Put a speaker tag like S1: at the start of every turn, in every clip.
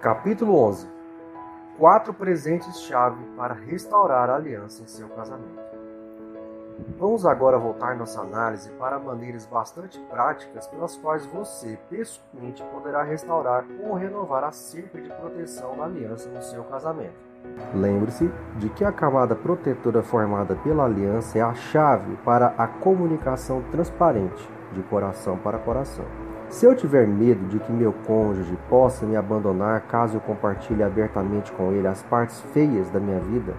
S1: Capítulo 11 Quatro presentes-chave para restaurar a aliança em seu casamento. Vamos agora voltar nossa análise para maneiras bastante práticas pelas quais você, pessoalmente, poderá restaurar ou renovar a cerca de proteção da aliança no seu casamento. Lembre-se de que a camada protetora formada pela aliança é a chave para a comunicação transparente, de coração para coração. Se eu tiver medo de que meu cônjuge possa me abandonar caso eu compartilhe abertamente com ele as partes feias da minha vida,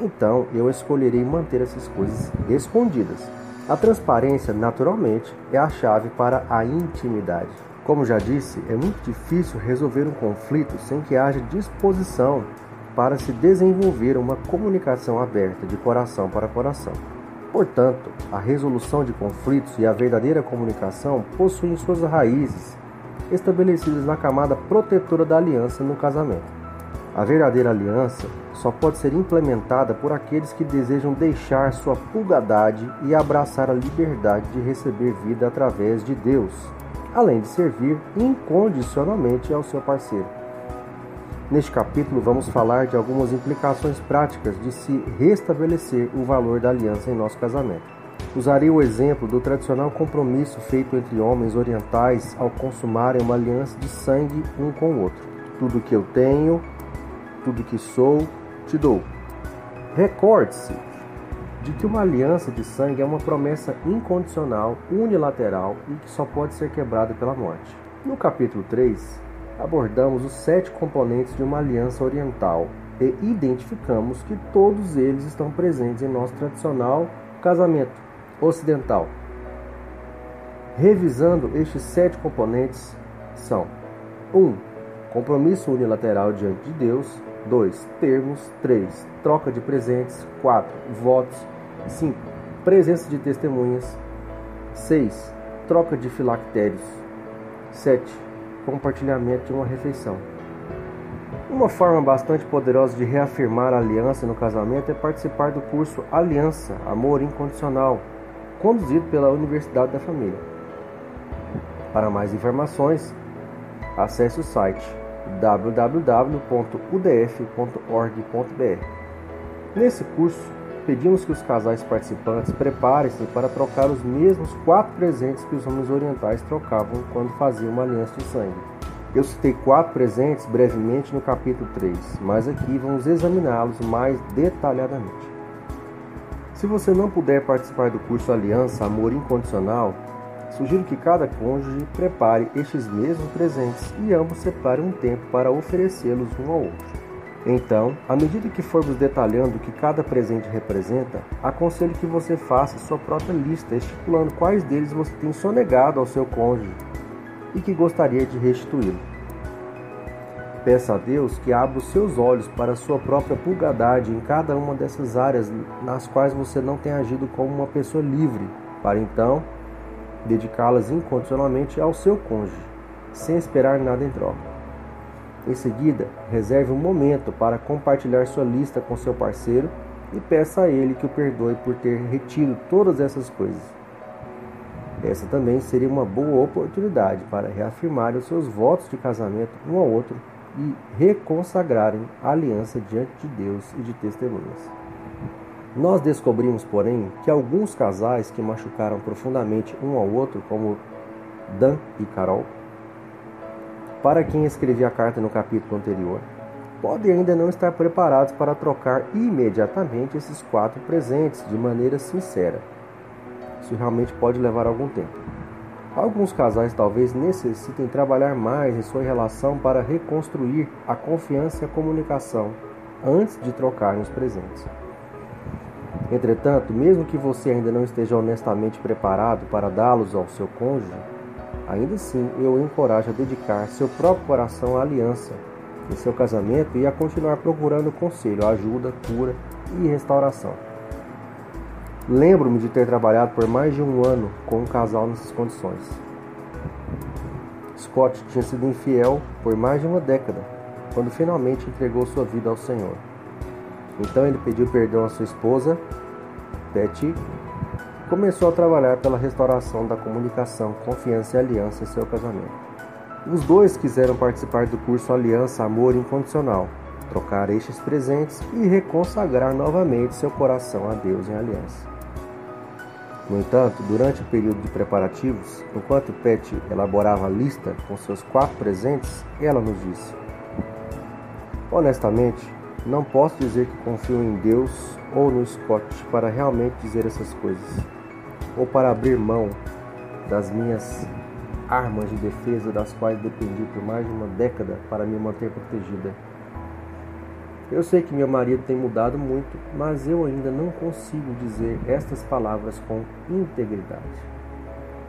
S1: então eu escolherei manter essas coisas escondidas. A transparência, naturalmente, é a chave para a intimidade. Como já disse, é muito difícil resolver um conflito sem que haja disposição para se desenvolver uma comunicação aberta de coração para coração. Portanto, a resolução de conflitos e a verdadeira comunicação possuem suas raízes estabelecidas na camada protetora da aliança no casamento. A verdadeira aliança só pode ser implementada por aqueles que desejam deixar sua pulgadade e abraçar a liberdade de receber vida através de Deus, além de servir incondicionalmente ao seu parceiro. Neste capítulo, vamos falar de algumas implicações práticas de se restabelecer o valor da aliança em nosso casamento. Usarei o exemplo do tradicional compromisso feito entre homens orientais ao consumarem uma aliança de sangue um com o outro. Tudo que eu tenho, tudo que sou, te dou. Recorde-se de que uma aliança de sangue é uma promessa incondicional, unilateral e que só pode ser quebrada pela morte. No capítulo 3, abordamos os sete componentes de uma aliança oriental e identificamos que todos eles estão presentes em nosso tradicional casamento ocidental. Revisando estes sete componentes são 1. Um, compromisso unilateral diante de Deus. 2. Termos. 3. Troca de presentes. 4. Votos. 5. Presença de testemunhas. 6. Troca de filactérios. 7 compartilhamento de uma refeição. Uma forma bastante poderosa de reafirmar a aliança no casamento é participar do curso Aliança Amor Incondicional, conduzido pela Universidade da Família. Para mais informações, acesse o site www.udf.org.br. Nesse curso, pedimos que os casais participantes preparem-se para trocar os mesmos quatro presentes que os homens orientais trocavam quando faziam uma aliança de sangue. Eu citei quatro presentes brevemente no capítulo 3, mas aqui vamos examiná-los mais detalhadamente. Se você não puder participar do curso Aliança Amor Incondicional, sugiro que cada cônjuge prepare estes mesmos presentes e ambos separem um tempo para oferecê-los um ao outro. Então, à medida que formos detalhando o que cada presente representa, aconselho que você faça sua própria lista, estipulando quais deles você tem sonegado ao seu cônjuge e que gostaria de restituí-lo. Peça a Deus que abra os seus olhos para a sua própria pulgadade em cada uma dessas áreas nas quais você não tem agido como uma pessoa livre, para então dedicá-las incondicionalmente ao seu cônjuge, sem esperar nada em troca. Em seguida, reserve um momento para compartilhar sua lista com seu parceiro e peça a ele que o perdoe por ter retido todas essas coisas. Essa também seria uma boa oportunidade para reafirmar os seus votos de casamento um ao outro e reconsagrarem a aliança diante de Deus e de testemunhas. Nós descobrimos, porém, que alguns casais que machucaram profundamente um ao outro, como Dan e Carol, para quem escrevi a carta no capítulo anterior, podem ainda não estar preparados para trocar imediatamente esses quatro presentes de maneira sincera. Isso realmente pode levar algum tempo. Alguns casais talvez necessitem trabalhar mais em sua relação para reconstruir a confiança e a comunicação antes de trocarem os presentes. Entretanto, mesmo que você ainda não esteja honestamente preparado para dá-los ao seu cônjuge, Ainda assim, eu o encorajo a dedicar seu próprio coração à aliança em seu casamento e a continuar procurando conselho, ajuda, cura e restauração. Lembro-me de ter trabalhado por mais de um ano com um casal nessas condições. Scott tinha sido infiel por mais de uma década, quando finalmente entregou sua vida ao Senhor. Então ele pediu perdão à sua esposa, Betty, começou a trabalhar pela restauração da comunicação, confiança e aliança em seu casamento. Os dois quiseram participar do curso Aliança Amor Incondicional, trocar estes presentes e reconsagrar novamente seu coração a Deus em aliança. No entanto, durante o período de preparativos, enquanto Pet elaborava a lista com seus quatro presentes, ela nos disse: Honestamente, não posso dizer que confio em Deus ou no Scott para realmente dizer essas coisas, ou para abrir mão das minhas armas de defesa das quais dependi por mais de uma década para me manter protegida. Eu sei que meu marido tem mudado muito, mas eu ainda não consigo dizer estas palavras com integridade.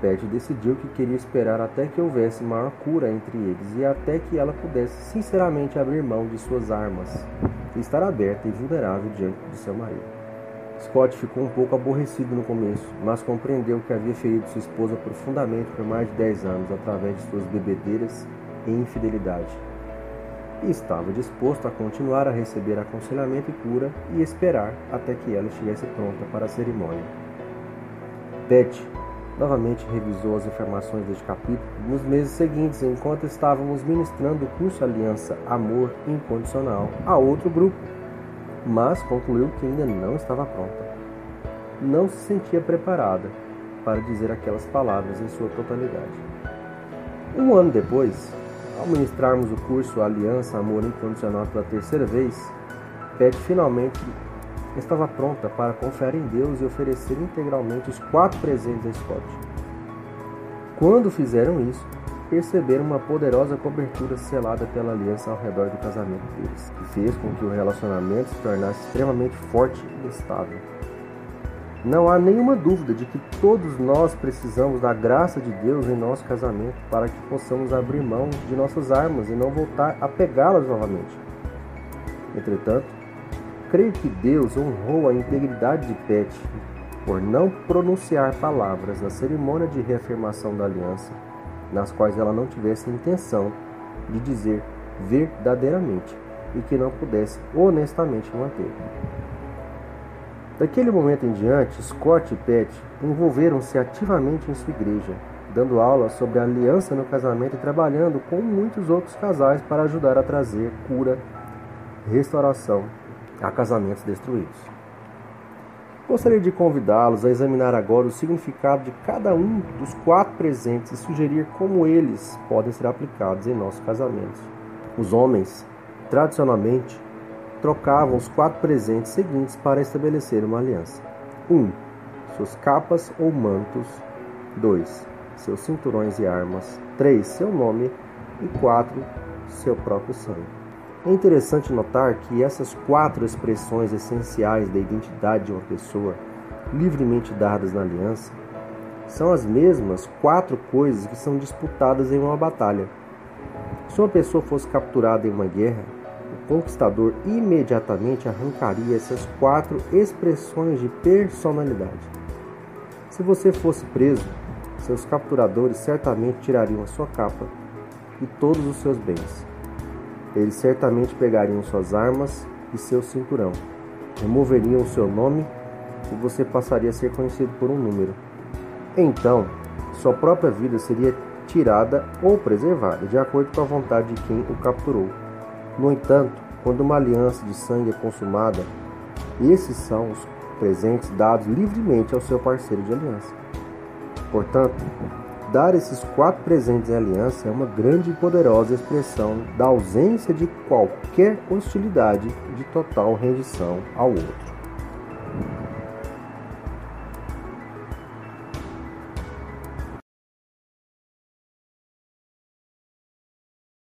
S1: Beth decidiu que queria esperar até que houvesse maior cura entre eles e até que ela pudesse sinceramente abrir mão de suas armas e estar aberta e vulnerável diante de seu marido. Scott ficou um pouco aborrecido no começo, mas compreendeu que havia ferido sua esposa profundamente por mais de 10 anos através de suas bebedeiras e infidelidade. E estava disposto a continuar a receber aconselhamento e cura e esperar até que ela estivesse pronta para a cerimônia. Beth novamente revisou as informações deste capítulo nos meses seguintes, enquanto estávamos ministrando o curso Aliança Amor Incondicional a outro grupo mas concluiu que ainda não estava pronta. Não se sentia preparada para dizer aquelas palavras em sua totalidade. Um ano depois, ao ministrarmos o curso Aliança Amor Incondicional pela terceira vez, Pet finalmente estava pronta para confiar em Deus e oferecer integralmente os quatro presentes a Scott. Quando fizeram isso, perceberam uma poderosa cobertura selada pela aliança ao redor do casamento deles, que fez com que o relacionamento se tornasse extremamente forte e estável. Não há nenhuma dúvida de que todos nós precisamos da graça de Deus em nosso casamento para que possamos abrir mão de nossas armas e não voltar a pegá-las novamente. Entretanto, creio que Deus honrou a integridade de Pet por não pronunciar palavras na cerimônia de reafirmação da aliança nas quais ela não tivesse intenção de dizer verdadeiramente e que não pudesse honestamente manter. Daquele momento em diante, Scott e Pat envolveram-se ativamente em sua igreja, dando aulas sobre a aliança no casamento e trabalhando com muitos outros casais para ajudar a trazer cura, restauração a casamentos destruídos. Gostaria de convidá-los a examinar agora o significado de cada um dos quatro presentes e sugerir como eles podem ser aplicados em nossos casamentos. Os homens, tradicionalmente, trocavam os quatro presentes seguintes para estabelecer uma aliança: 1. Um, suas capas ou mantos. 2. Seus cinturões e armas. 3. Seu nome. E 4. Seu próprio sangue. É interessante notar que essas quatro expressões essenciais da identidade de uma pessoa, livremente dadas na aliança, são as mesmas quatro coisas que são disputadas em uma batalha. Se uma pessoa fosse capturada em uma guerra, o conquistador imediatamente arrancaria essas quatro expressões de personalidade. Se você fosse preso, seus capturadores certamente tirariam a sua capa e todos os seus bens. Eles certamente pegariam suas armas e seu cinturão, removeriam seu nome e você passaria a ser conhecido por um número. Então, sua própria vida seria tirada ou preservada, de acordo com a vontade de quem o capturou. No entanto, quando uma aliança de sangue é consumada, esses são os presentes dados livremente ao seu parceiro de aliança. Portanto, Dar esses quatro presentes em aliança é uma grande e poderosa expressão da ausência de qualquer hostilidade de total rendição ao outro.